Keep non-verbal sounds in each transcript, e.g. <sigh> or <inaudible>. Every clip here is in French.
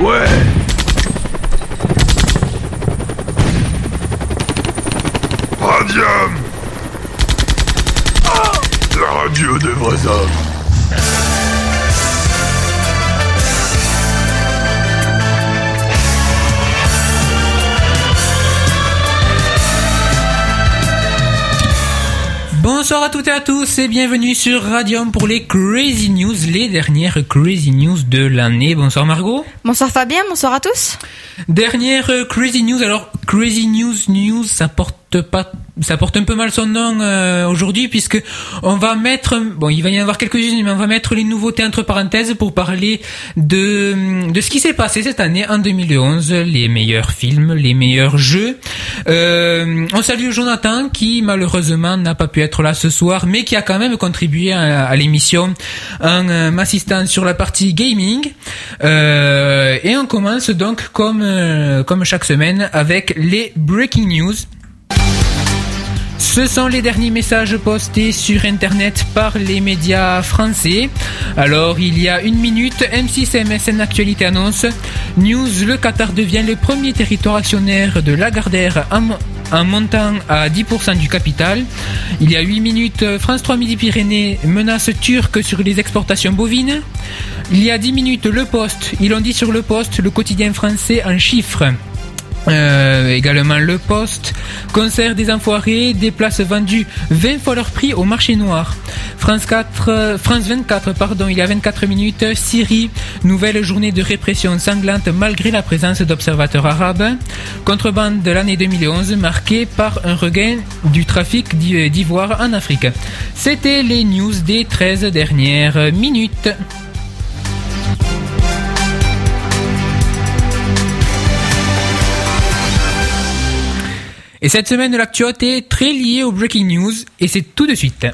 Ouais. Radium. La radio des vrais hommes Bonsoir à toutes et à tous et bienvenue sur Radium pour les Crazy News, les dernières Crazy News de l'année. Bonsoir Margot. Bonsoir Fabien, bonsoir à tous. Dernière Crazy News. Alors Crazy News News, ça porte ça porte un peu mal son nom euh, aujourd'hui puisque on va mettre, bon, il va y en avoir quelques-unes, mais on va mettre les nouveautés entre parenthèses pour parler de de ce qui s'est passé cette année en 2011, les meilleurs films, les meilleurs jeux. Euh, on salue Jonathan qui malheureusement n'a pas pu être là ce soir, mais qui a quand même contribué à, à l'émission en euh, m'assistant sur la partie gaming. Euh, et on commence donc comme euh, comme chaque semaine avec les breaking news. Ce sont les derniers messages postés sur Internet par les médias français. Alors, il y a une minute, M6 MSN Actualité annonce News, le Qatar devient le premier territoire actionnaire de Lagardère en, montant à 10% du capital. Il y a 8 minutes, France 3 Midi-Pyrénées menace turque sur les exportations bovines. Il y a 10 minutes, Le Poste, ils l'ont dit sur Le Poste, le quotidien français en chiffres. Euh, également le poste, concert des enfoirés, des places vendues 20 fois leur prix au marché noir. France 4, euh, France 24, pardon, il y a 24 minutes, Syrie, nouvelle journée de répression sanglante malgré la présence d'observateurs arabes. Contrebande de l'année 2011 marquée par un regain du trafic d'i- d'ivoire en Afrique. C'était les news des 13 dernières minutes. Et cette semaine, l'actualité est très liée au breaking news et c'est tout de suite.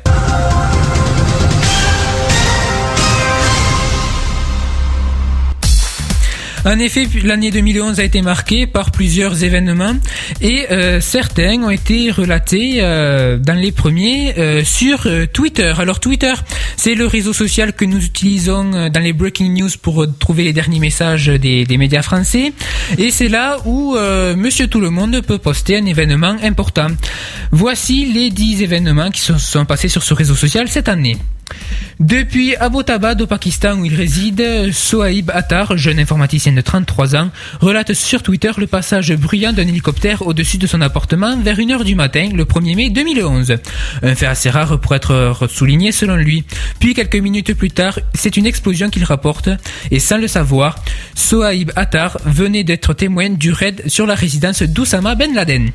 En effet, l'année 2011 a été marquée par plusieurs événements et euh, certains ont été relatés euh, dans les premiers euh, sur Twitter. Alors Twitter, c'est le réseau social que nous utilisons dans les breaking news pour trouver les derniers messages des, des médias français et c'est là où Monsieur Tout le Monde peut poster un événement important. Voici les 10 événements qui se sont passés sur ce réseau social cette année. Depuis Abbottabad au Pakistan où il réside, Sohaib Attar, jeune informaticien de 33 ans, relate sur Twitter le passage bruyant d'un hélicoptère au-dessus de son appartement vers 1h du matin le 1er mai 2011. Un fait assez rare pour être souligné selon lui. Puis quelques minutes plus tard, c'est une explosion qu'il rapporte et sans le savoir, Sohaib Attar venait d'être témoin du raid sur la résidence d'Oussama Ben Laden.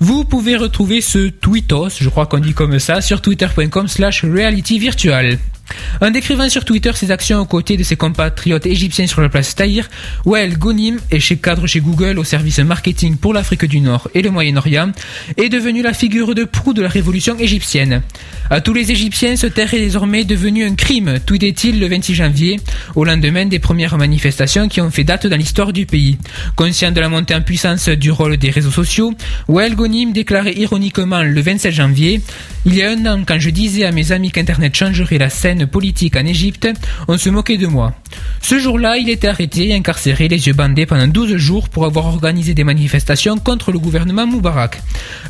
Vous pouvez retrouver ce tweetos, je crois qu'on dit comme ça, sur twitter.com slash reality virtual. En décrivant sur Twitter ses actions aux côtés de ses compatriotes égyptiens sur la place Tahir, Wael Ghonim est chez cadre chez Google au service marketing pour l'Afrique du Nord et le Moyen-Orient, est devenu la figure de proue de la révolution égyptienne. À tous les Égyptiens, se taire est désormais devenu un crime, tweetait-il le 26 janvier, au lendemain des premières manifestations qui ont fait date dans l'histoire du pays. Conscient de la montée en puissance du rôle des réseaux sociaux, Wael Ghonim déclarait ironiquement le 27 janvier Il y a un an, quand je disais à mes amis qu'Internet changerait la scène politique en Égypte, on se moquait de moi. Ce jour-là, il était arrêté et incarcéré, les yeux bandés pendant 12 jours pour avoir organisé des manifestations contre le gouvernement Moubarak.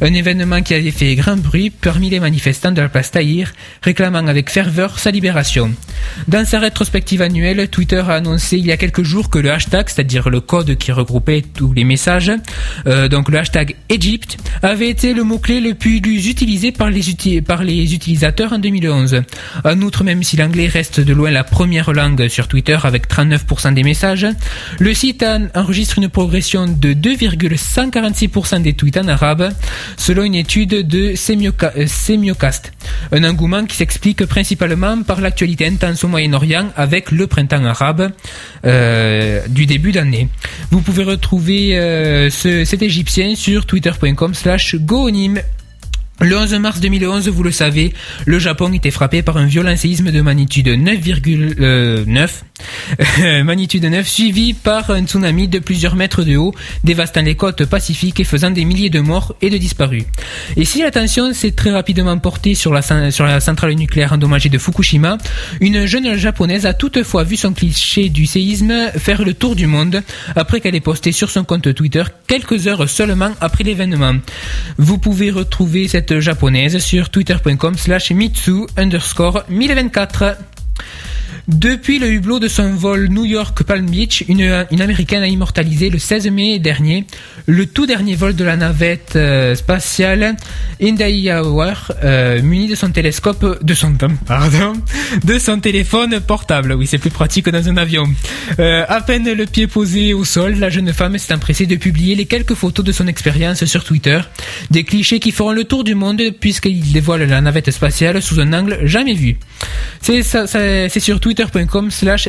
Un événement qui avait fait grand bruit parmi les manifestants de la place Tahir, réclamant avec ferveur sa libération. Dans sa rétrospective annuelle, Twitter a annoncé il y a quelques jours que le hashtag, c'est-à-dire le code qui regroupait tous les messages, euh, donc le hashtag Egypt, avait été le mot-clé le plus utilisé par les, par les utilisateurs en 2011. En outre, même si l'anglais reste de loin la première langue sur Twitter avec 39% des messages, le site en- enregistre une progression de 2,146% des tweets en arabe, selon une étude de euh, Semiocast. Un engouement qui s'explique principalement par l'actualité intense au Moyen-Orient avec le printemps arabe euh, du début d'année. Vous pouvez retrouver euh, ce- cet égyptien sur twitter.com slash goonim. Le 11 mars 2011, vous le savez, le Japon était frappé par un violent séisme de magnitude 9,9 magnitude 9 suivi par un tsunami de plusieurs mètres de haut, dévastant les côtes pacifiques et faisant des milliers de morts et de disparus. Et si l'attention s'est très rapidement portée sur la, sur la centrale nucléaire endommagée de Fukushima, une jeune japonaise a toutefois vu son cliché du séisme faire le tour du monde après qu'elle ait posté sur son compte Twitter quelques heures seulement après l'événement. Vous pouvez retrouver cette japonaise sur twitter.com slash mitsu underscore 1024. Depuis le hublot de son vol New York Palm Beach, une, une américaine a immortalisé le 16 mai dernier le tout dernier vol de la navette euh, spatiale Endeavour, euh, muni de son télescope, de son pardon, de son téléphone portable. Oui, c'est plus pratique que dans un avion. Euh, à peine le pied posé au sol, la jeune femme s'est empressée de publier les quelques photos de son expérience sur Twitter. Des clichés qui feront le tour du monde puisqu'ils dévoilent la navette spatiale sous un angle jamais vu. C'est sur twitter.com slash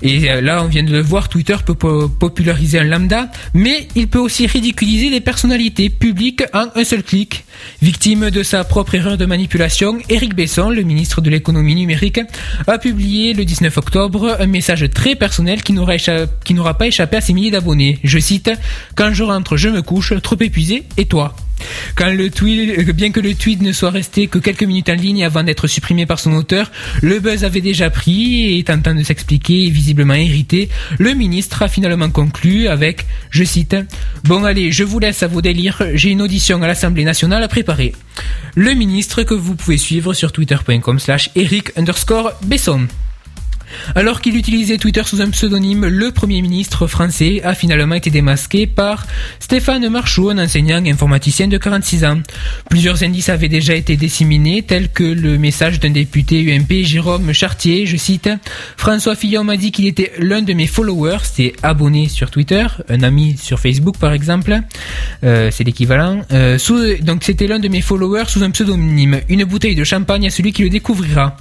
et euh, là, on vient de le voir, Twitter peut populariser un lambda, mais il peut aussi ridiculiser les personnalités publiques en un seul clic. Victime de sa propre erreur de manipulation, Eric Besson, le ministre de l'économie numérique, a publié le 19 octobre un message très personnel qui n'aura pas échappé à ses milliers d'abonnés. Je cite, Quand je rentre, je me couche, trop épuisé, et toi? Euh, bien que le tweet ne soit resté que quelques minutes en ligne avant d'être supprimé par son auteur, le buzz avait déjà pris et tentant de s'expliquer et visiblement irrité, le ministre a finalement conclu avec, je cite, Bon allez, je vous laisse à vos délires, j'ai une audition à l'Assemblée nationale à préparer. Le ministre que vous pouvez suivre sur twitter.com slash Eric underscore Besson. Alors qu'il utilisait Twitter sous un pseudonyme, le Premier ministre français a finalement été démasqué par Stéphane Marchot, un enseignant informaticien de 46 ans. Plusieurs indices avaient déjà été disséminés, tels que le message d'un député UMP, Jérôme Chartier, je cite, François Fillon m'a dit qu'il était l'un de mes followers, c'est abonné sur Twitter, un ami sur Facebook par exemple, euh, c'est l'équivalent. Euh, donc c'était l'un de mes followers sous un pseudonyme, une bouteille de champagne à celui qui le découvrira.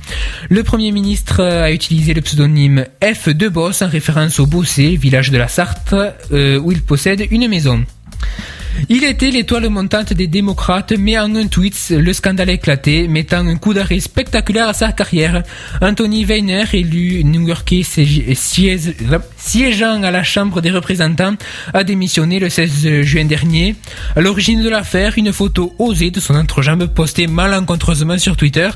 Le Premier ministre a utilisé le pseudonyme F de Boss en référence au Bossé, village de la Sarthe, euh, où il possède une maison. Il était l'étoile montante des démocrates, mais en un tweet, le scandale a éclaté, mettant un coup d'arrêt spectaculaire à sa carrière. Anthony Weiner, élu new-yorkais siégeant à la Chambre des représentants, a démissionné le 16 juin dernier. À l'origine de l'affaire, une photo osée de son entrejambe postée malencontreusement sur Twitter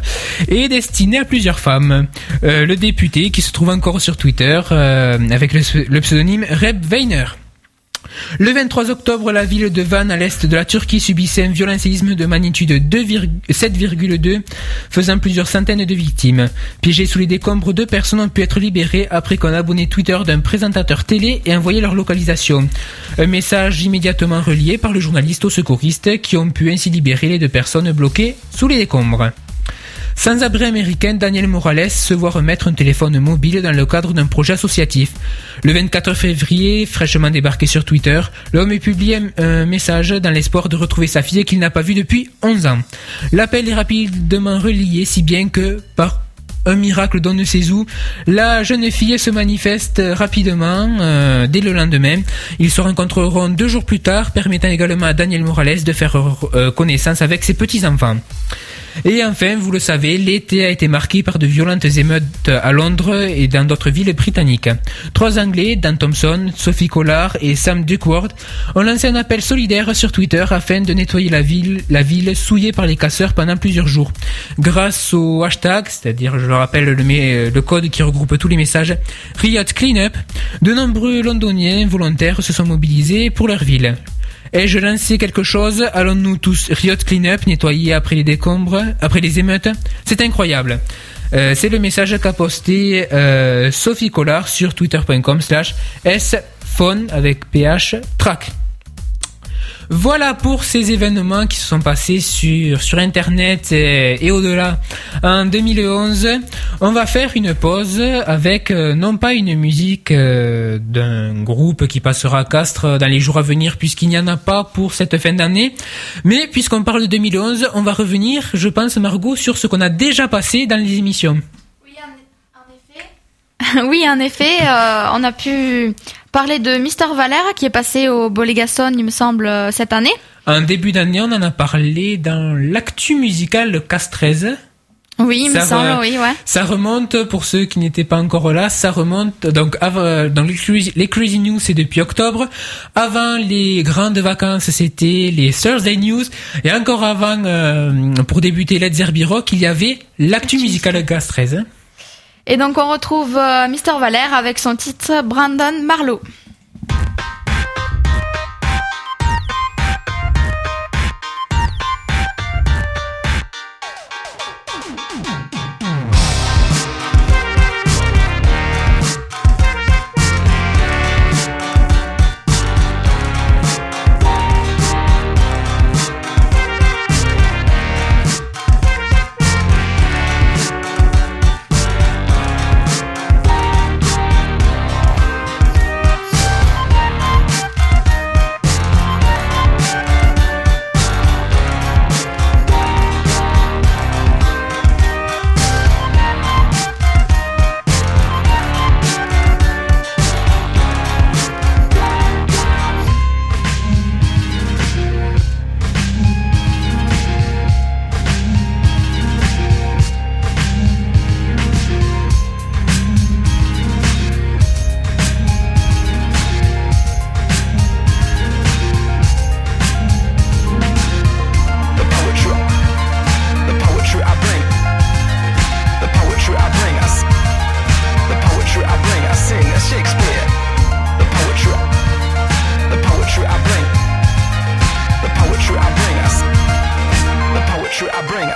est destinée à plusieurs femmes. Euh, le député, qui se trouve encore sur Twitter, euh, avec le, le pseudonyme Reb Weiner. Le 23 octobre, la ville de Van, à l'est de la Turquie, subissait un violent séisme de magnitude 7,2, faisant plusieurs centaines de victimes. Piégés sous les décombres, deux personnes ont pu être libérées après qu'un abonné Twitter d'un présentateur télé ait envoyé leur localisation. Un message immédiatement relié par le journaliste aux secouristes qui ont pu ainsi libérer les deux personnes bloquées sous les décombres. Sans-abri américain Daniel Morales se voit remettre un téléphone mobile dans le cadre d'un projet associatif. Le 24 février, fraîchement débarqué sur Twitter, l'homme a publié un message dans l'espoir de retrouver sa fille qu'il n'a pas vue depuis 11 ans. L'appel est rapidement relié si bien que, par un miracle d'on ne sait où. La jeune fille se manifeste rapidement euh, dès le lendemain. Ils se rencontreront deux jours plus tard, permettant également à Daniel Morales de faire euh, connaissance avec ses petits-enfants. Et enfin, vous le savez, l'été a été marqué par de violentes émeutes à Londres et dans d'autres villes britanniques. Trois Anglais, Dan Thompson, Sophie Collard et Sam Duckworth, ont lancé un appel solidaire sur Twitter afin de nettoyer la ville, la ville souillée par les casseurs pendant plusieurs jours. Grâce au hashtag, c'est-à-dire, je le rappelle, le, le code qui regroupe tous les messages, Riot Cleanup, de nombreux londoniens volontaires se sont mobilisés pour leur ville. Ai-je lancé quelque chose Allons-nous tous Riot Cleanup nettoyer après les décombres, après les émeutes? C'est incroyable. Euh, c'est le message qu'a posté euh, Sophie Collard sur twitter.com slash sphone avec ph track. Voilà pour ces événements qui se sont passés sur, Internet et, au-delà. En 2011, on va faire une pause avec euh, non pas une musique euh, d'un groupe qui passera à Castres dans les jours à venir puisqu'il n'y en a pas pour cette fin d'année, mais puisqu'on parle de 2011, on va revenir, je pense Margot, sur ce qu'on a déjà passé dans les émissions. Oui, en, effet. <laughs> oui, en effet, euh, on a pu parler de Mister Valère qui est passé au Bolégason, il me semble, euh, cette année. En début d'année, on en a parlé dans l'actu musical Castrez. Oui, il me Ça semble, va. oui, ouais. Ça remonte, pour ceux qui n'étaient pas encore là, ça remonte, donc avant, dans les Crazy, les Crazy News, c'est depuis octobre. Avant les grandes vacances, c'était les Thursday News. Et encore avant, euh, pour débuter Let's Zerby Rock, il y avait l'actu musicale Gas 13. hein. Et donc on retrouve euh, Mister Valère avec son titre Brandon Marlowe.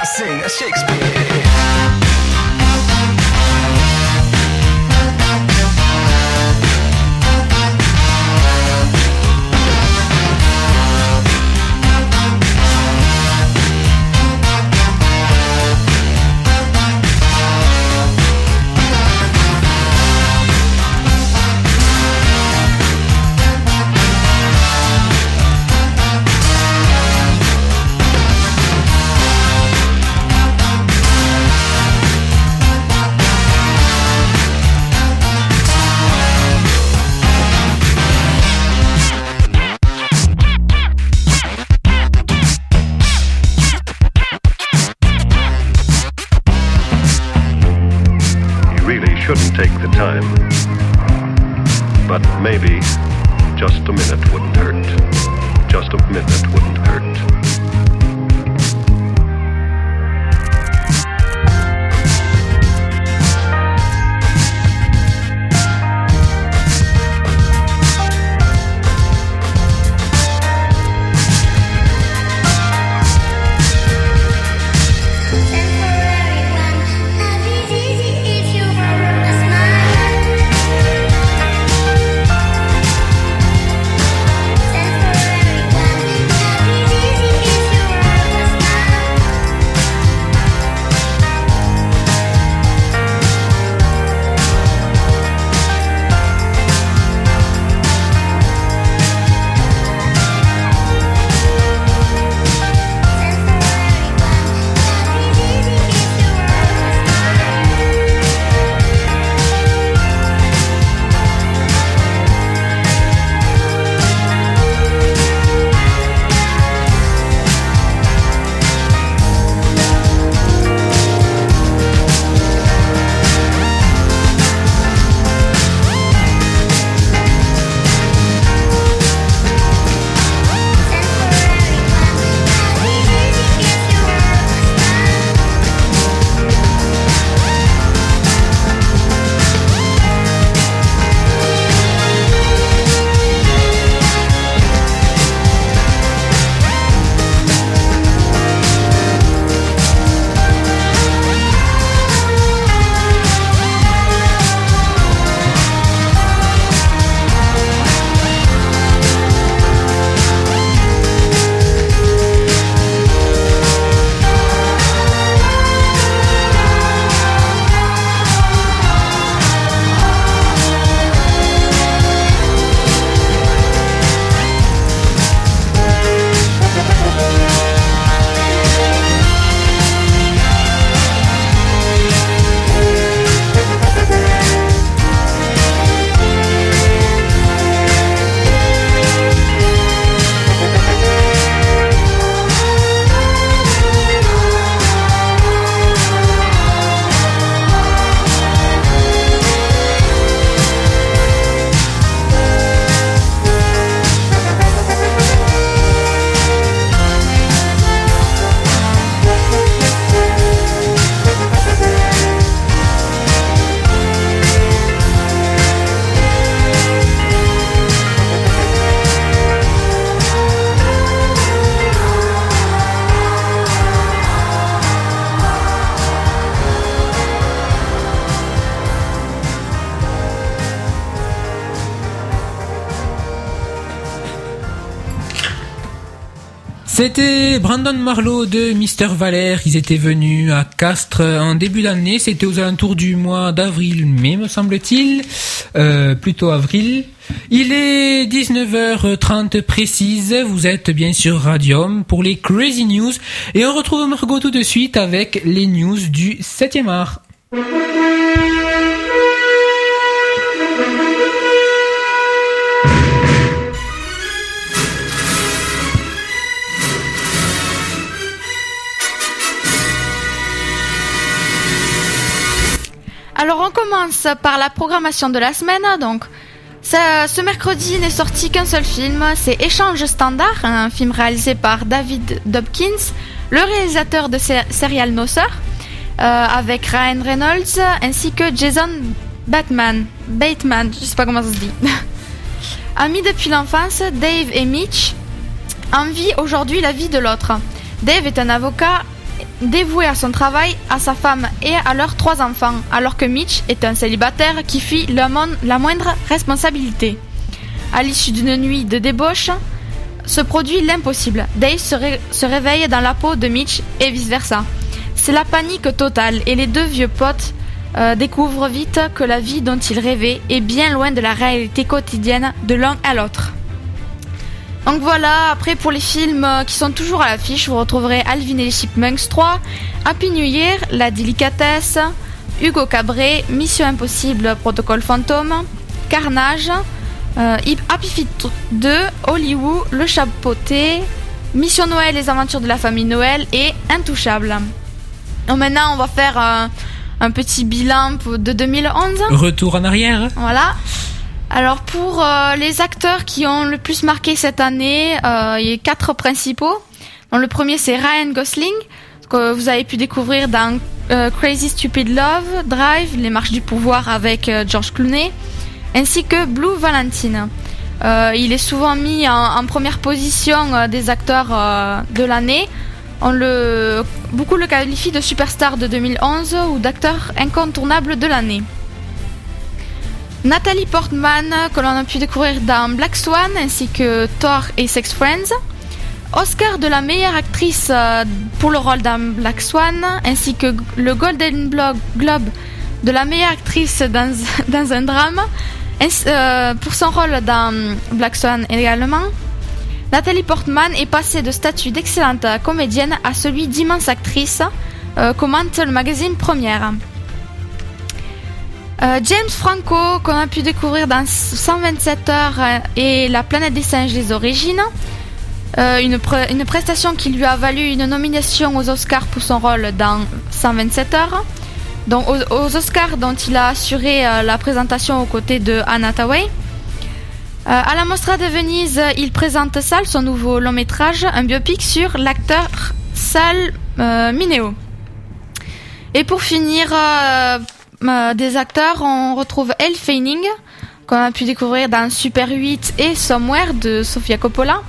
I sing a Shakespeare. Brandon Marlowe de Mister Valère. Ils étaient venus à Castres en début d'année. C'était aux alentours du mois d'avril-mai, me semble-t-il. Euh, plutôt avril. Il est 19h30 précise. Vous êtes bien sur Radium pour les Crazy News. Et on retrouve Margot tout de suite avec les news du 7e art. Alors on commence par la programmation de la semaine. Donc ce mercredi n'est sorti qu'un seul film, c'est Échange Standard, un film réalisé par David Dobkins, le réalisateur de Serial No Sir, euh, avec Ryan Reynolds ainsi que Jason Bateman. Bateman, je sais pas comment ça se dit. <laughs> Amis depuis l'enfance, Dave et Mitch envient aujourd'hui la vie de l'autre. Dave est un avocat dévoué à son travail, à sa femme et à leurs trois enfants, alors que Mitch est un célibataire qui fuit la, moindre responsabilité. À l'issue d'une nuit de débauche, se produit l'impossible. Dave se réveille dans la peau de Mitch et vice-versa. C'est la panique totale et les deux vieux potes euh, découvrent vite que la vie dont ils rêvaient est bien loin de la réalité quotidienne de l'un à l'autre. Donc voilà, après pour les films euh, qui sont toujours à l'affiche, vous retrouverez Alvin et les Chipmunks 3, Happy New Year, La Délicatesse, Hugo Cabret, Mission Impossible, Protocole Fantôme, Carnage, euh, Happy Feet 2, Hollywood, Le Chapeauté, Mission Noël, Les Aventures de la Famille Noël et Intouchable. Donc maintenant, on va faire euh, un petit bilan de 2011. Retour en arrière. Voilà. Alors pour euh, les acteurs qui ont le plus marqué cette année, euh, il y a quatre principaux. Donc, le premier c'est Ryan Gosling, que vous avez pu découvrir dans euh, Crazy Stupid Love, Drive, Les Marches du Pouvoir avec George Clooney, ainsi que Blue Valentine. Il est souvent mis en, première position des acteurs de l'année. On le, beaucoup le qualifient de superstar de 2011 ou d'acteur incontournable de l'année. Nathalie Portman, que l'on a pu découvrir dans Black Swan ainsi que Thor et Sex Friends. Oscar de la meilleure actrice euh, pour le rôle dans Black Swan, ainsi que le Golden Globe de la meilleure actrice dans, <laughs> dans un drame, euh, pour son rôle dans Black Swan également. Nathalie Portman est passée de statut d'excellente comédienne à celui d'immense actrice, euh, commente le magazine Première. Euh, James Franco, qu'on a pu découvrir dans 127 heures euh, et La planète des singes des origines. Euh, une, une prestation qui lui a valu une nomination aux Oscars pour son rôle dans 127 heures. Donc aux, aux Oscars dont il a assuré la présentation aux côtés de Anna. Euh, à la Mostra de Venise, il présente Sal, son nouveau long métrage, un biopic sur l'acteur Sal Mineo. Et pour finir, des acteurs, on retrouve Elle Fanning, qu'on a pu découvrir dans Super 8 et Somewhere de Sofia Coppola.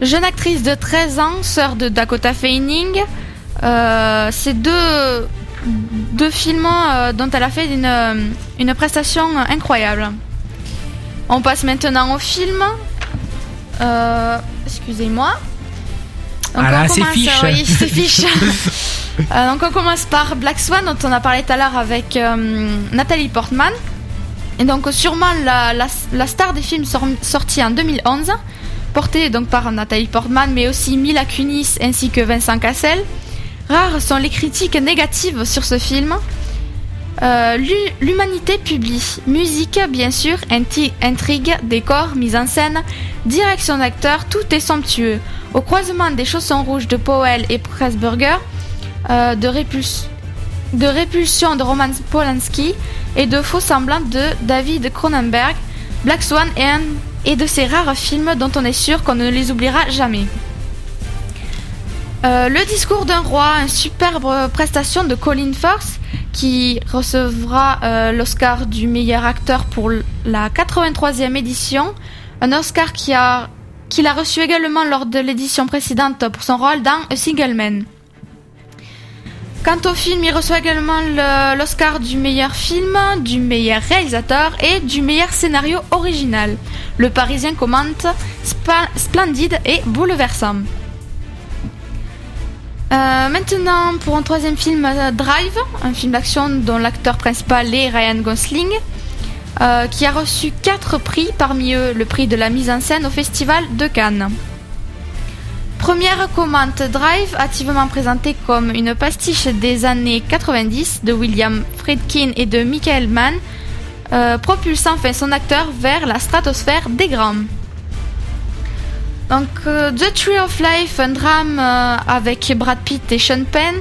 Jeune actrice de 13 ans, sœur de Dakota Fanning. Euh, c'est deux, deux films euh, dont elle a fait une, une prestation incroyable. On passe maintenant au film. Euh, Excusez-moi. Ah là, c'est fiche. Oui, c'est fiche. <laughs> Euh, donc on commence par Black Swan dont on a parlé tout à l'heure avec euh, Nathalie Portman. Et donc sûrement la, la, star des films sor- en 2011, portée donc par Nathalie Portman mais aussi Mila Kunis ainsi que Vincent Cassel. Rares sont les critiques négatives sur ce film. Euh, l'hu- L'humanité publie musique, bien sûr, intrigue, décor, mise en scène, direction d'acteur, tout est somptueux. Au croisement des chaussons rouges de Powell et Pressburger, euh, de, répuls- de répulsion de Roman Polanski et de faux semblants de David Cronenberg, Black Swan et de ces rares films dont on est sûr qu'on ne les oubliera jamais. Euh, le discours d'un roi, une superbe prestation de Colin Firth qui recevra euh, l'Oscar du meilleur acteur pour la 83e édition, un Oscar qu'il a reçu également lors de l'édition précédente pour son rôle dans A Single Man. Quant au film, il reçoit également le- l'Oscar du meilleur film, du meilleur réalisateur et du meilleur scénario original. Le Parisien commente splendide et bouleversant. Euh, maintenant, pour un troisième film, euh, Drive, un film d'action dont l'acteur principal est Ryan Gosling, euh, qui a reçu quatre prix, parmi eux le prix de la mise en scène au Festival de Cannes. Première commande Drive, activement présentée comme une pastiche des années 90 de William Friedkin et de Michael Mann, euh, propulse enfin son acteur vers la stratosphère des grands. Donc, euh, The Tree of Life, un drame euh, avec Brad Pitt et Sean Penn,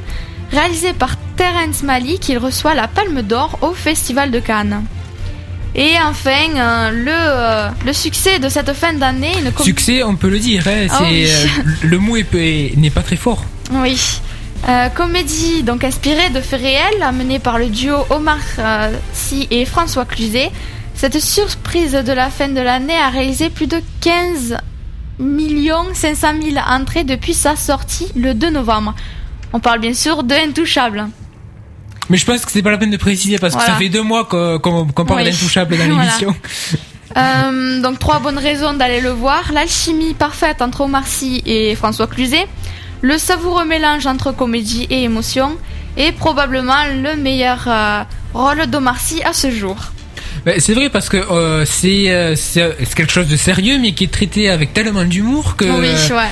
réalisé par Terrence Malick, il reçoit la Palme d'Or au Festival de Cannes. Et enfin, euh, le, euh, le succès de cette fin d'année, une Succès, on peut le dire. hein, c'est, oui. euh, <laughs> le mot est- est- n'est pas très fort. Oui. Euh, comédie donc inspirée de faits réels, amenée par le duo Omar Sy et François Cluzet. Cette surprise de la fin de l'année a réalisé plus de 15 500 000 entrées depuis sa sortie le 2 novembre. On parle bien sûr de Intouchable. Mais je pense que c'est pas la peine de préciser parce que ça fait deux mois qu'on, parle Oui. d'intouchable dans <laughs> Voilà. l'émission. Euh, donc trois bonnes raisons d'aller le voir. L'alchimie parfaite entre Omar Sy et François Cluzet. Le savoureux mélange entre comédie et émotion. Et probablement le meilleur euh, rôle d'Omar Sy à ce jour. Ben, c'est vrai parce que euh, c'est, euh, c'est, quelque chose de sérieux mais qui est traité avec tellement d'humour que Oui, ouais.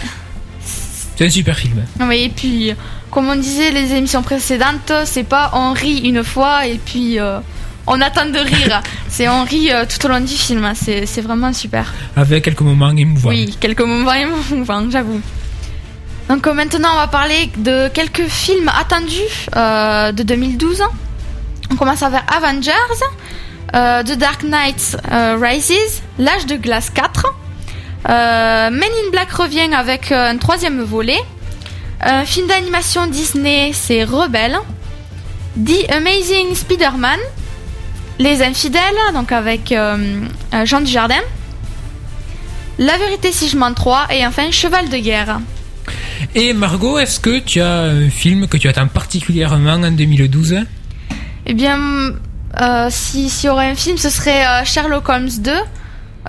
c'est un super film. Oui, et puis, comme on disait les émissions précédentes, c'est pas on rit une fois et puis euh, on attend de rire. <laughs> c'est on rit euh, tout au long du film. C'est, c'est vraiment super. Avec quelques moments émouvants. Oui, quelques moments émouvants, j'avoue. Donc euh, maintenant, on va parler de quelques films attendus de 2012. On commence avec Avengers, The Dark Knight Rises, L'âge de glace 4. Euh, Men in Black revient avec un troisième volet. Un film d'animation Disney, c'est Rebelle. The Amazing Spider-Man. Les Infidèles, donc avec euh, euh, Jean Dujardin. La vérité si je mens 3 et enfin Cheval de guerre. Et Margot, est-ce que tu as un film que tu attends particulièrement en 2012 Eh bien, euh, si- s'il y aurait un film, ce serait euh, Sherlock Holmes 2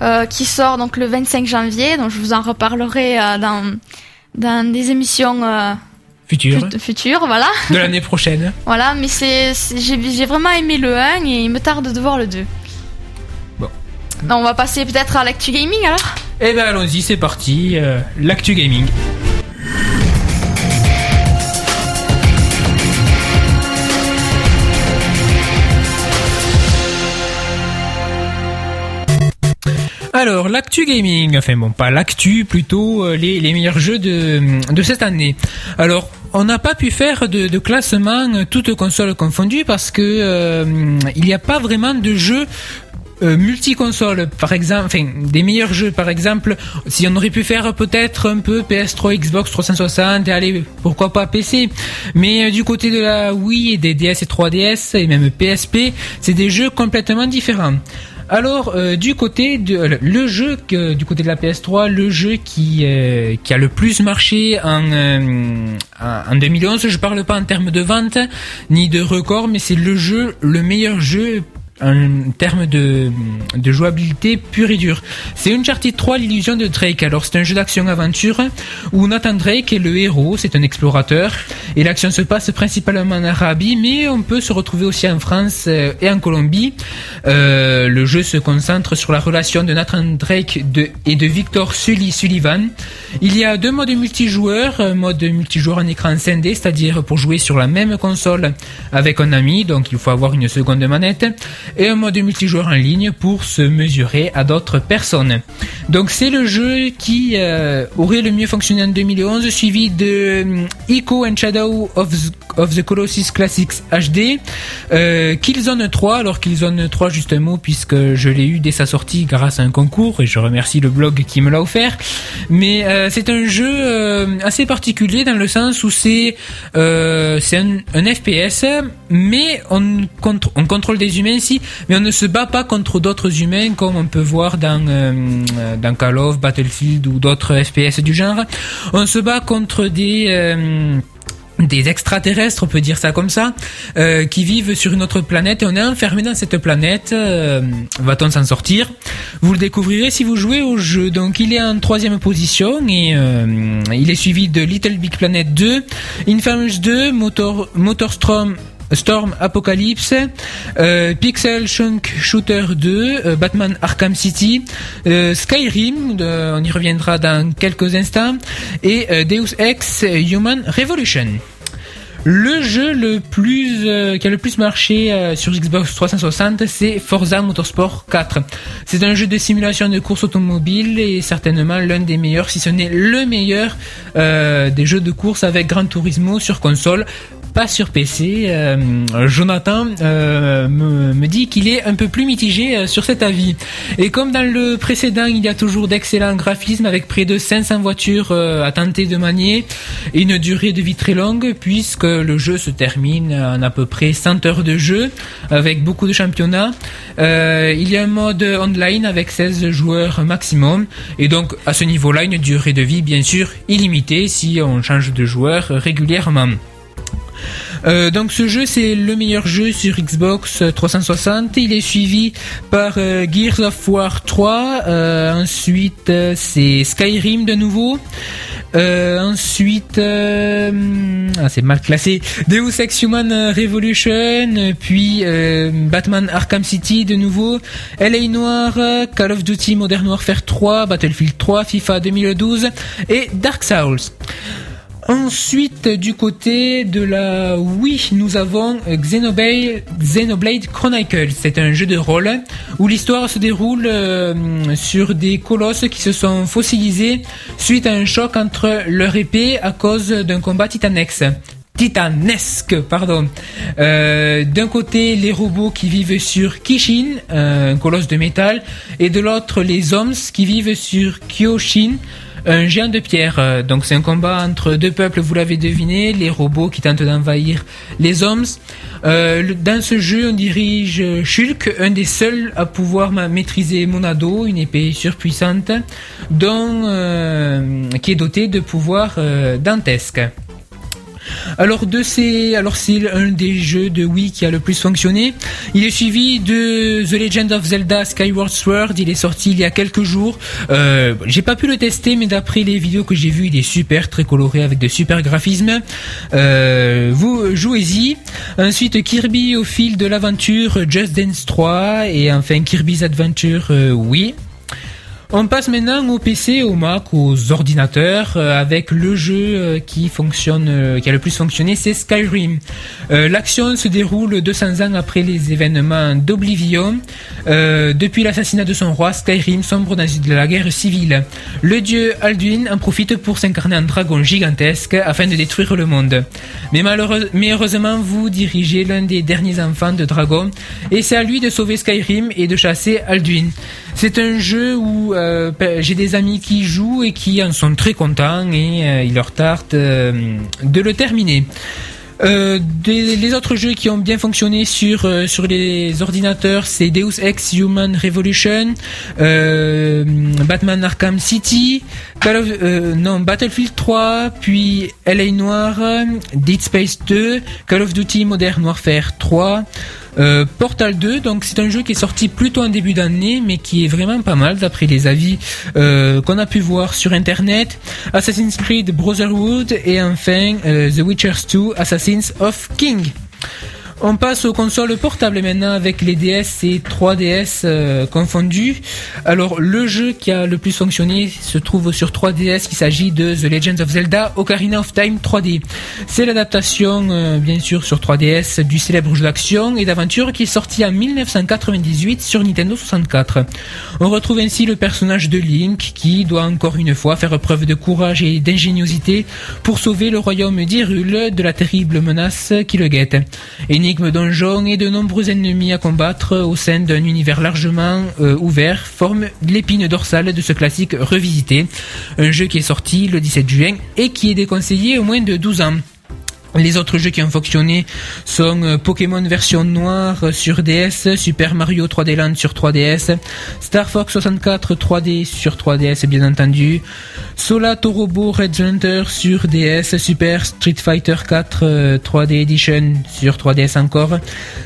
euh, qui sort donc le 25 janvier. Donc je vous en reparlerai euh, dans dans des émissions euh, Futur fut- futures, voilà. de l'année prochaine. <laughs> Voilà, mais c'est j'ai vraiment aimé le 1 et il me tarde de voir le 2. Bon. On va passer peut-être à l'actu gaming alors. Eh ben allons-y, c'est parti. euh, L'actu gaming. Alors, l'actu gaming, enfin bon, pas l'actu, plutôt euh, les, les meilleurs jeux de, de cette année. Alors, on n'a pas pu faire de, classement euh, toutes consoles confondues parce que euh, il n'y a pas vraiment de jeux euh, multi-console, par exemple, enfin, des meilleurs jeux, par exemple, si on aurait pu faire peut-être un peu PS3, Xbox 360, et allez, pourquoi pas PC, mais du côté de la Wii et des DS et 3DS, et même PSP, c'est des jeux complètement différents. Alors, euh, du côté de euh, le jeu que, du côté de la PS3, le jeu qui euh, qui a le plus marché en en 2011, je parle pas en termes de vente ni de record, mais c'est le jeu le meilleur jeu en termes de, de jouabilité pure et dure. C'est Uncharted 3, l'illusion de Drake. Alors c'est un jeu d'action-aventure où Nathan Drake est le héros, c'est un explorateur, et l'action se passe principalement en Arabie, mais on peut se retrouver aussi en France euh, et en Colombie. Euh, le jeu se concentre sur la relation de Nathan Drake et de Victor Sully Sullivan. Il y a deux modes multijoueurs, un mode multijoueur en écran scindé, c'est-à-dire pour jouer sur la même console avec un ami, donc il faut avoir une seconde manette, et un mode multijoueur en ligne pour se mesurer à d'autres personnes. Donc c'est le jeu qui euh, aurait le mieux fonctionné en 2011, suivi de euh, Ico and Shadow of the, Colossus Classics HD, euh, Killzone 3, alors Killzone 3 juste un mot puisque je l'ai eu dès sa sortie grâce à un concours et je remercie le blog qui me l'a offert. Mais euh, c'est un jeu euh, assez particulier dans le sens où c'est euh, un, FPS, mais on contrôle des humains mais on ne se bat pas contre d'autres humains comme on peut voir dans euh, Call of, Battlefield ou d'autres FPS du genre. On se bat contre des euh, des extraterrestres, on peut dire ça comme ça, euh, qui vivent sur une autre planète et on est enfermé dans cette planète. Va-t-on s'en sortir? Vous le découvrirez si vous jouez au jeu. Donc il est en troisième position et il est suivi de Little Big Planet 2, Infamous 2, Motor, Motorstorm Storm Apocalypse, euh, Pixel Shunk Shooter 2, euh, Batman Arkham City, euh, Skyrim, on y reviendra dans quelques instants, et Deus Ex Human Revolution. Le jeu le plus qui a le plus marché sur Xbox 360, c'est Forza Motorsport 4. C'est un jeu de simulation de course automobile et certainement l'un des meilleurs, si ce n'est le meilleur des jeux de course avec Gran Turismo sur console. Pas sur PC. Euh, Jonathan euh, me, me dit qu'il est un peu plus mitigé euh, sur cet avis. Et comme dans le précédent, il y a toujours d'excellents graphismes avec près de 500 voitures à tenter de manier et une durée de vie très longue puisque le jeu se termine en à peu près 100 heures de jeu avec beaucoup de championnats. Il y a un mode online avec 16 joueurs maximum et donc à ce niveau-là une durée de vie bien sûr illimitée si on change de joueur régulièrement. Euh, donc ce jeu c'est le meilleur jeu sur Xbox 360. Il est suivi par euh, Gears of War 3. Euh, ensuite c'est Skyrim de nouveau. Ensuite, ah, c'est mal classé. Deus Ex Human Revolution, puis Batman Arkham City de nouveau, LA Noir, Call of Duty Modern Warfare 3, Battlefield 3, FIFA 2012 et Dark Souls. Ensuite, du côté de la Wii, nous avons Xenoblade, Chronicles. C'est un jeu de rôle où l'histoire se déroule euh, sur des colosses qui se sont fossilisés suite à un choc entre leur épée à cause d'un combat titanesque. Titanesque, pardon. Euh, D'un côté, les robots qui vivent sur Kishin, un colosse de métal, et de l'autre, les hommes qui vivent sur Kyoshin, un géant de pierre. Euh, Donc c'est un combat entre deux peuples, vous l'avez deviné, les robots qui tentent d'envahir les hommes. Euh, dans ce jeu, on dirige Shulk, un des seuls à pouvoir ma- maîtriser Monado, une épée surpuissante, dont euh, qui est dotée de pouvoirs euh, dantesques. Alors de ces, alors c'est un des jeux de Wii qui a le plus fonctionné. Il est suivi de The Legend of Zelda Skyward Sword. Il est sorti il y a quelques jours. Euh, j'ai pas pu le tester, mais d'après les vidéos que j'ai vues, il est super, très coloré avec de super graphismes. Euh, vous jouez-y. Ensuite Kirby au fil de l'aventure, Just Dance 3 et enfin Kirby's Adventure euh, Wii. On passe maintenant au PC, au Mac, aux ordinateurs euh, avec le jeu euh, qui fonctionne, euh, qui a le plus fonctionné, c'est Skyrim. L'action se déroule 200 ans après les événements d'Oblivion. Depuis l'assassinat de son roi, Skyrim sombre dans la guerre civile. Le dieu Alduin en profite pour s'incarner en dragon gigantesque afin de détruire le monde. Mais, malheureusement, mais heureusement, vous dirigez l'un des derniers enfants de dragon et c'est à lui de sauver Skyrim et de chasser Alduin. C'est un jeu où euh, pe- j'ai des amis qui jouent et qui en sont très contents et euh, il leur tarde euh, de le terminer. Euh, les autres jeux qui ont bien fonctionné sur sur les ordinateurs, c'est Deus Ex Human Revolution, Batman Arkham City, non Battlefield 3, puis LA Noir, Dead Space 2, Call of Duty Modern Warfare 3. Euh, Portal 2, donc c'est un jeu qui est sorti plutôt en début d'année, mais qui est vraiment pas mal d'après les avis euh, qu'on a pu voir sur internet. Assassin's Creed Brotherhood et enfin euh, The Witcher 2 Assassins of King. On passe aux consoles portables maintenant avec les DS et 3DS euh, confondus. Alors le jeu qui a le plus fonctionné se trouve sur 3DS. Il s'agit de The Legend of Zelda Ocarina of Time 3D. C'est l'adaptation euh, bien sûr sur 3DS du célèbre jeu d'action et d'aventure qui est sorti en 1998 sur Nintendo 64. On retrouve ainsi le personnage de Link qui doit encore une fois faire preuve de courage et d'ingéniosité pour sauver le royaume d'Hyrule de la terrible menace qui le guette. Énigme donjon et de nombreux ennemis à combattre au sein d'un univers largement euh, ouvert forment l'épine dorsale de ce classique revisité. Un jeu qui est sorti le 17 juin et qui est déconseillé au moins de 12 ans. Les autres jeux qui ont fonctionné sont euh, Pokémon version noire sur DS, Super Mario 3D Land sur 3DS, Star Fox 64 3D sur 3DS bien entendu, Sola Torobo Red Hunter sur DS, Super Street Fighter 4 euh, 3D Edition sur 3DS encore,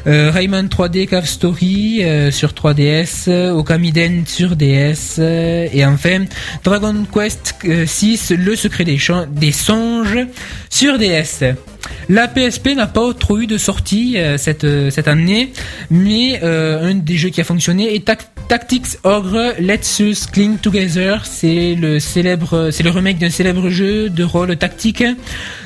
euh, Rayman 3D Cave Story euh, sur 3DS, euh, Okamiden sur DS, euh, et enfin Dragon Quest euh, 6 Le Secret des, des Songes sur DS. La PSP n'a pas trop eu de sortie euh, cette, euh, cette année, mais euh, un des jeux qui a fonctionné est Tactics Ogre Let's Us Cling Together. C'est le célèbre, c'est le remake d'un célèbre jeu de rôle tactique.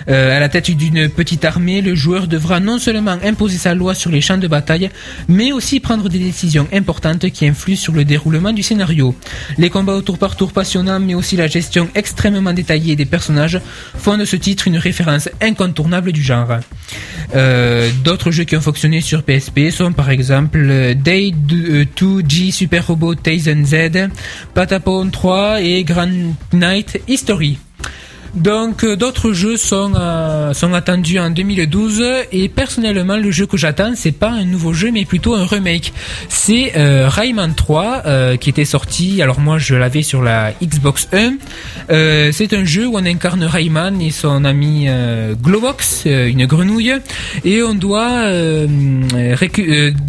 Euh, à la tête d'une petite armée, le joueur devra non seulement imposer sa loi sur les champs de bataille, mais aussi prendre des décisions importantes qui influent sur le déroulement du scénario. Les combats au tour par tour passionnants, mais aussi la gestion extrêmement détaillée des personnages font de ce titre une référence incontournable du genre. Euh, D'autres jeux qui ont fonctionné sur PSP sont par exemple Day 2, euh, 2G Super Robot Tyson Z, Patapon 3 et Grand Knight History. Donc euh, d'autres jeux sont euh, sont attendus en 2012 et personnellement le jeu que j'attends c'est pas un nouveau jeu mais plutôt un remake. C'est euh, Rayman 3 euh, qui était sorti. Alors moi je l'avais sur la Xbox 1. Euh, c'est un jeu où on incarne Rayman et son ami Globox, une grenouille, et on doit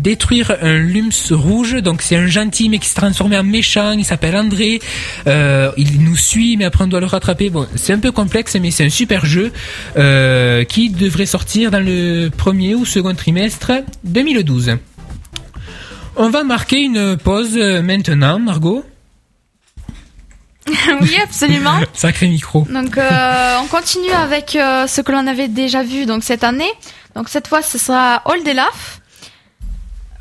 détruire un Lums rouge. Donc c'est un gentil mais qui se transforme en méchant. Il s'appelle André. Il nous suit mais après on doit le rattraper. Bon, c'est un peu complexe mais c'est un super jeu euh, qui devrait sortir dans le premier ou second trimestre 2012. On va marquer une pause euh, maintenant, Margot. <laughs> oui, absolument. <laughs> Sacré micro. Donc, euh, on continue avec euh, ce que l'on avait déjà vu donc cette année. Donc cette fois, ce sera All Day Laugh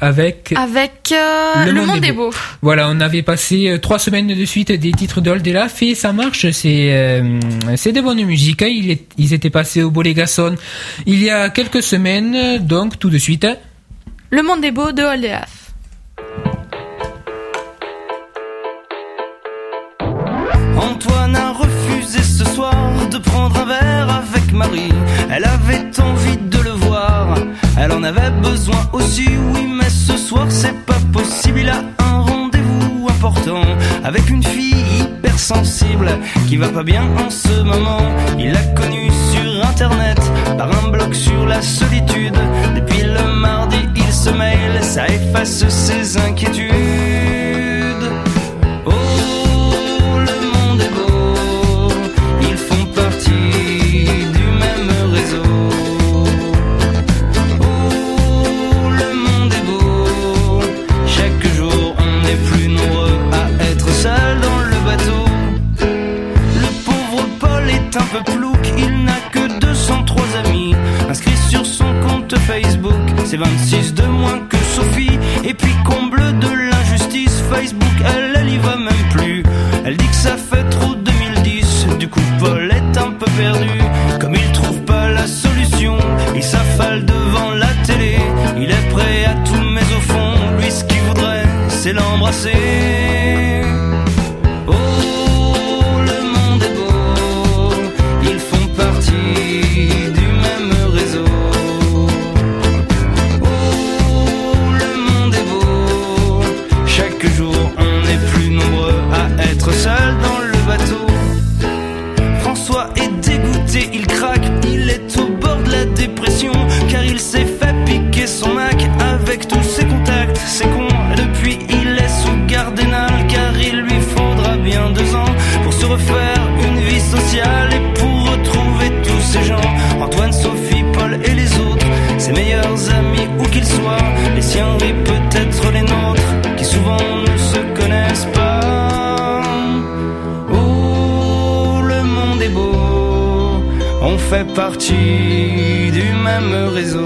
Avec avec euh, Le, Monde est beau. Voilà, on avait passé euh, trois semaines de suite des titres de Oldelaf et ça marche, c'est euh, c'est de bonne musique. hein. Ils étaient passés au Bolégason il y a quelques semaines, donc tout de suite. Le Monde est beau de Laugh. Antoine a refusé ce soir de prendre un verre avec Marie. Elle avait envie de elle en avait besoin aussi, oui, mais ce soir c'est pas possible. Il a un rendez-vous important avec une fille hypersensible qui va pas bien en ce moment. Il l'a connue sur internet par un blog sur la solitude. Depuis le mardi, il se mail, ça efface ses inquiétudes. Les siens et peut-être les nôtres, qui souvent ne se connaissent pas. Oh, le monde est beau, on fait partie du même réseau.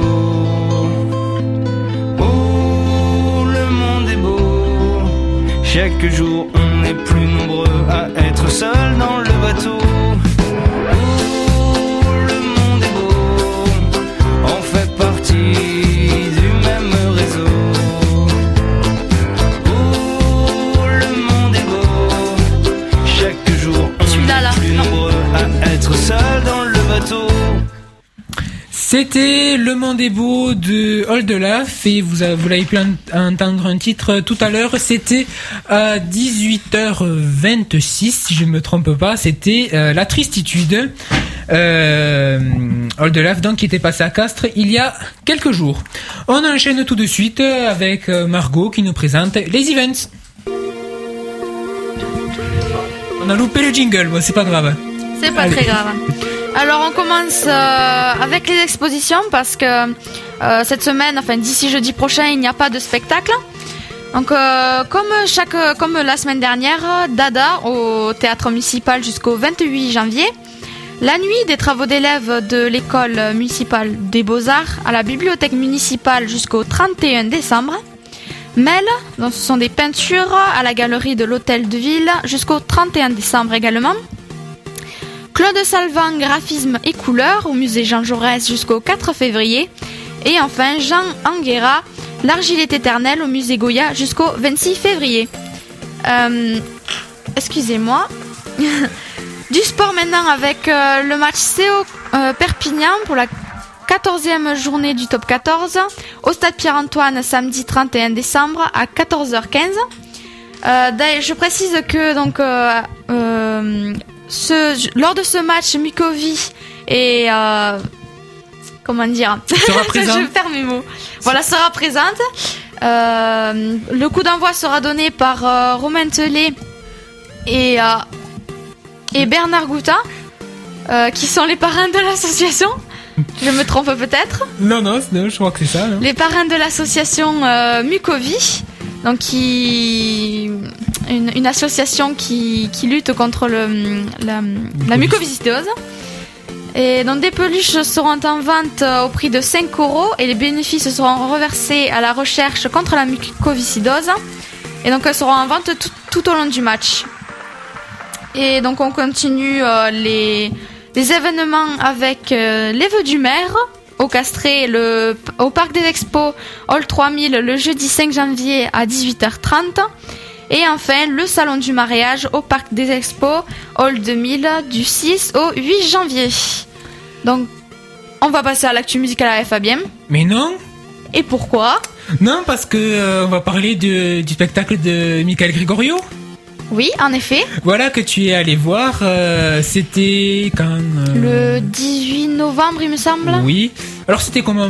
Oh, le monde est beau, chaque jour on est plus nombreux à être seul dans le bateau. C'était Le Monde est beau de Oldelaf et vous, vous l'avez pu en- entendre un titre tout à l'heure. C'était à 18h26, si je ne me trompe pas. C'était euh, La Tristitude. Euh, Oldelaf, donc, qui était passé à Castres il y a quelques jours. On enchaîne tout de suite avec euh, Margot qui nous présente les events. On a loupé le jingle, bon, c'est pas grave. C'est pas Allez. très grave. Alors on commence euh, avec les expositions parce que euh, cette semaine, enfin d'ici jeudi prochain, il n'y a pas de spectacle. Donc euh, comme chaque comme la semaine dernière, Dada au théâtre municipal jusqu'au 28 janvier. La nuit des travaux d'élèves de l'école municipale des Beaux-Arts à la bibliothèque municipale jusqu'au 31 décembre. Mel, donc ce sont des peintures à la galerie de l'hôtel de ville jusqu'au 31 décembre également. Claude Salvant, graphisme et couleurs au musée Jean Jaurès jusqu'au 4 février. Et enfin Jean Anguera, l'argile est éternelle au musée Goya jusqu'au 26 février. Euh, Excusez-moi. <laughs> du sport maintenant avec euh, le match CO euh, Perpignan pour la 14e journée du top 14 au stade Pierre-Antoine samedi 31 décembre à 14h15. Euh, je précise que donc ce, lors de ce match Mukovi et euh, comment dire? Sera <laughs> je perds mes mots. Voilà, sera présente. Euh, le coup d'envoi sera donné par euh, Romain Telet et, et Bernard Goutin, qui sont les parrains de l'association. Je me trompe peut-être? Non, non, je crois que c'est ça. non Les parrains de l'association Mucovi, donc qui une, une association qui, qui lutte contre le, la, la mucoviscidose. Et donc des peluches seront en vente au prix de 5 euros et les bénéfices seront reversés à la recherche contre la mucoviscidose. Et donc elles seront en vente tout, tout au long du match. Et donc on continue euh, les, les événements avec euh, les vœux du maire au Castré, le, au Parc des Expos, Hall 3000, le jeudi 5 janvier à 18h30. Et enfin, le Salon du mariage au Parc des Expos, Hall 2000, du 6 au 8 janvier. Donc, on va passer à l'actu musicale à Fabien. Mais non Et pourquoi? Non, parce que euh, on va parler de- du spectacle de Michael Gregorio. Oui, en effet, Voilà que tu es allé voir. euh, c'était quand euh, le 18 novembre, il me semble. Oui. Alors c'était comment?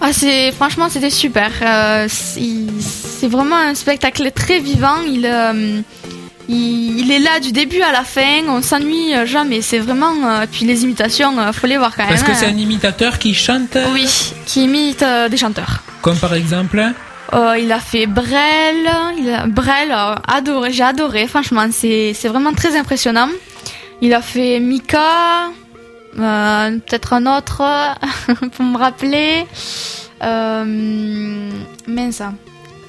Ah, c'est franchement c'était super. Euh, c'est c'est vraiment un spectacle très vivant. Il, il il est là du début à la fin. On s'ennuie jamais. C'est vraiment. puis les imitations, faut les voir quand même. Parce que c'est hein. un imitateur qui chante? Oui, qui imite des chanteurs. Comme par exemple? Euh, il a fait Brel, il a, Brel, euh, adoré, j'ai adoré, franchement, c'est vraiment très impressionnant. Il a fait Mika, euh, peut-être un autre <laughs> pour me rappeler. Euh, mince,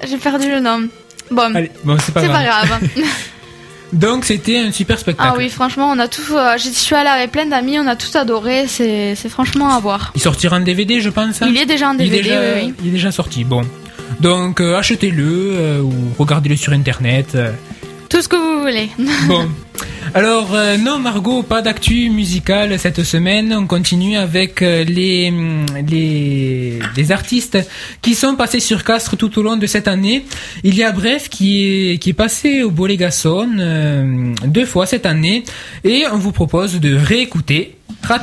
j'ai perdu le nom. Bon, c'est pas grave. pas grave. <laughs> Donc c'était un super spectacle. ah oui, franchement, on a tout. euh, je suis allée avec plein d'amis, on a tout adoré. C'est franchement à voir. Il sortira en DVD, je pense. hein? Il est déjà en Il est DVD, déjà, oui, oui. il est déjà sorti. Bon. Donc euh, achetez-le euh, ou regardez-le sur internet. euh. Tout ce que vous voulez. <laughs> Bon. Alors, euh, non, Margot, pas d'actu musicale cette semaine. On continue avec les, hum, les, les artistes qui sont passés sur Castres tout au long de cette année. Il y a Bref qui est, qui est passé au Bolégason deux fois cette année. Et on vous propose de réécouter Rats.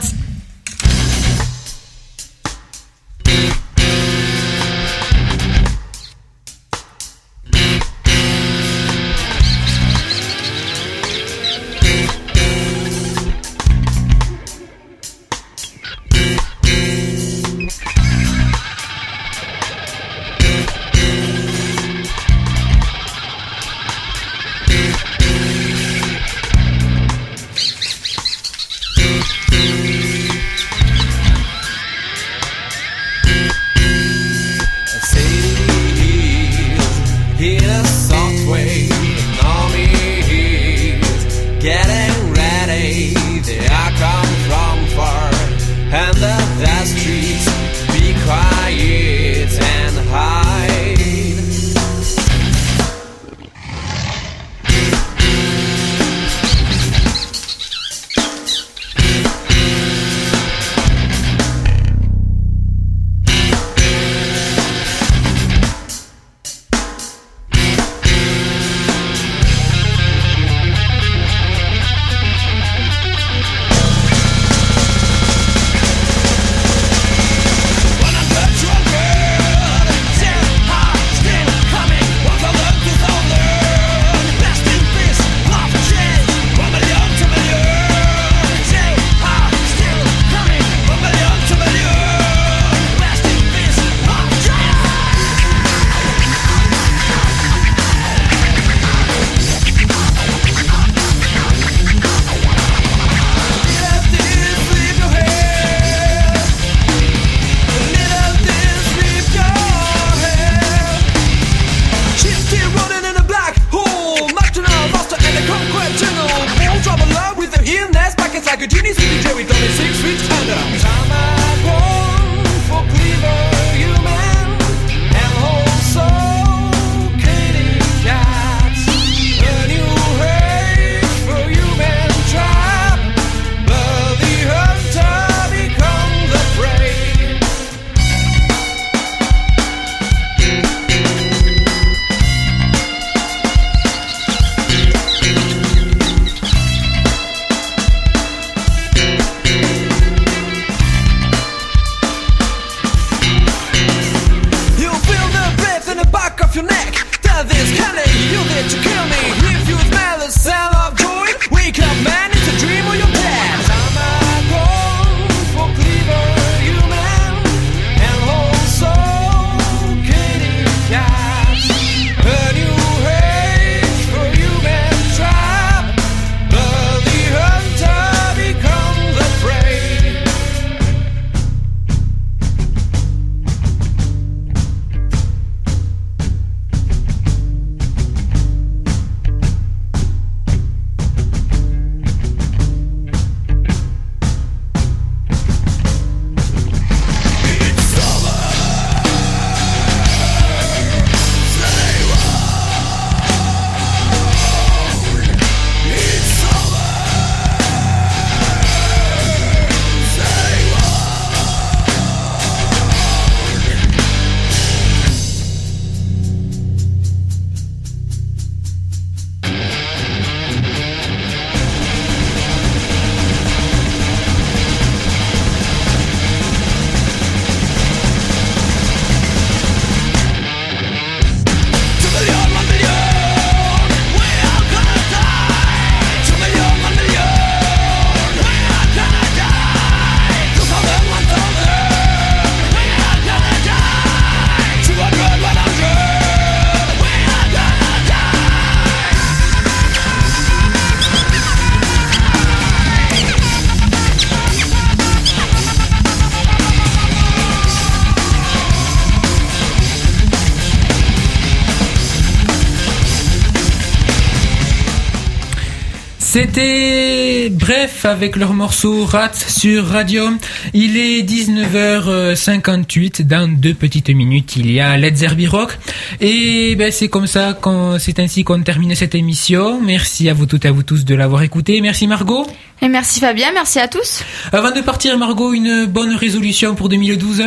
C'était bref avec leur morceau Rat sur Radio. Il est 19h58. Dans deux petites minutes, il y a Led Zerbi Rock. Et ben, c'est comme ça qu'on, c'est ainsi qu'on termine cette émission. Merci à vous toutes et à vous tous de l'avoir écouté. Merci Margot. Et merci Fabien, merci à tous. Avant de partir, Margot, une bonne résolution pour 2012.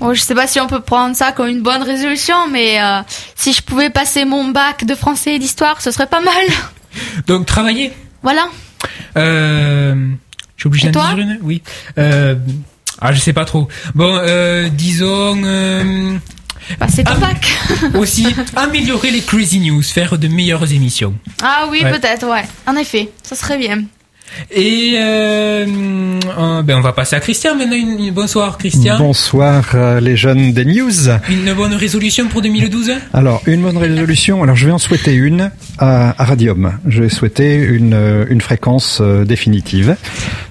Bon, je sais pas si on peut prendre ça comme une bonne résolution, mais euh, si je pouvais passer mon bac de français et d'histoire, ce serait pas mal. Donc, travailler. Voilà. Euh, je suis obligé d'en dire une Oui. Euh, ah, je sais pas trop. Bon, euh, disons euh, Passer ton Ah. bac. aussi améliorer les crazy news, faire de meilleures émissions. Ah oui, Ouais. peut-être, ouais. En effet, ça serait bien. Et euh, euh, ben on va passer à Christian maintenant. Une, une- bonsoir Christian. Bonsoir euh, les jeunes des news. Une bonne résolution pour 2012 Alors une bonne résolution. Alors je vais en souhaiter une à, à Radium. Je vais souhaiter une, euh, une fréquence euh, définitive.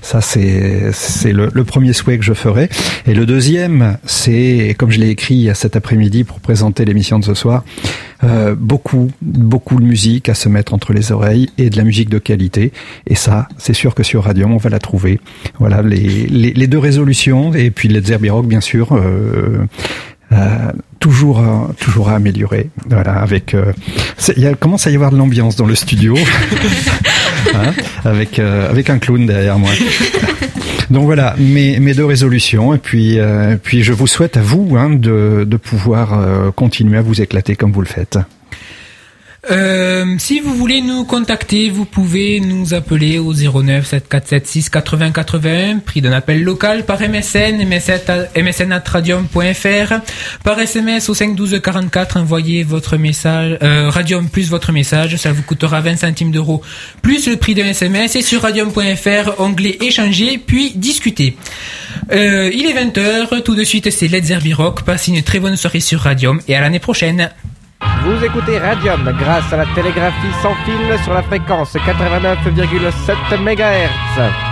Ça c'est c'est le, le premier souhait que je ferai. Et le deuxième, c'est comme je l'ai écrit cet après-midi pour présenter l'émission de ce soir, euh, beaucoup beaucoup de musique à se mettre entre les oreilles et de la musique de qualité. Et ça, c'est sûr que sur Radium on va la trouver. Voilà les les, les deux résolutions et puis les Zerbirock bien sûr. Euh, euh, toujours à, toujours à améliorer. Voilà avec euh, il commence à y avoir de l'ambiance dans le studio. <laughs> Hein, avec euh, avec un clown derrière moi. Donc voilà mes, mes deux résolutions. Et puis euh, puis je vous souhaite à vous hein, de, de pouvoir euh, continuer à vous éclater comme vous le faites Euh, si vous voulez nous contacter, vous pouvez nous appeler au 09 7476 80 81, prix d'un appel local par MSN, msn@radium.fr, par SMS au 512 44, envoyez votre message, euh, Radium plus votre message, ça vous coûtera 20 centimes d'euros, plus le prix d'un SMS, et sur radium.fr, onglet échanger, puis discuter. Euh, il est 20h, tout de suite c'est Led Zerbi Rock, passez une très bonne soirée sur Radium, et à l'année prochaine. Vous écoutez Radium grâce à la télégraphie sans fil sur la fréquence 89,7 MHz.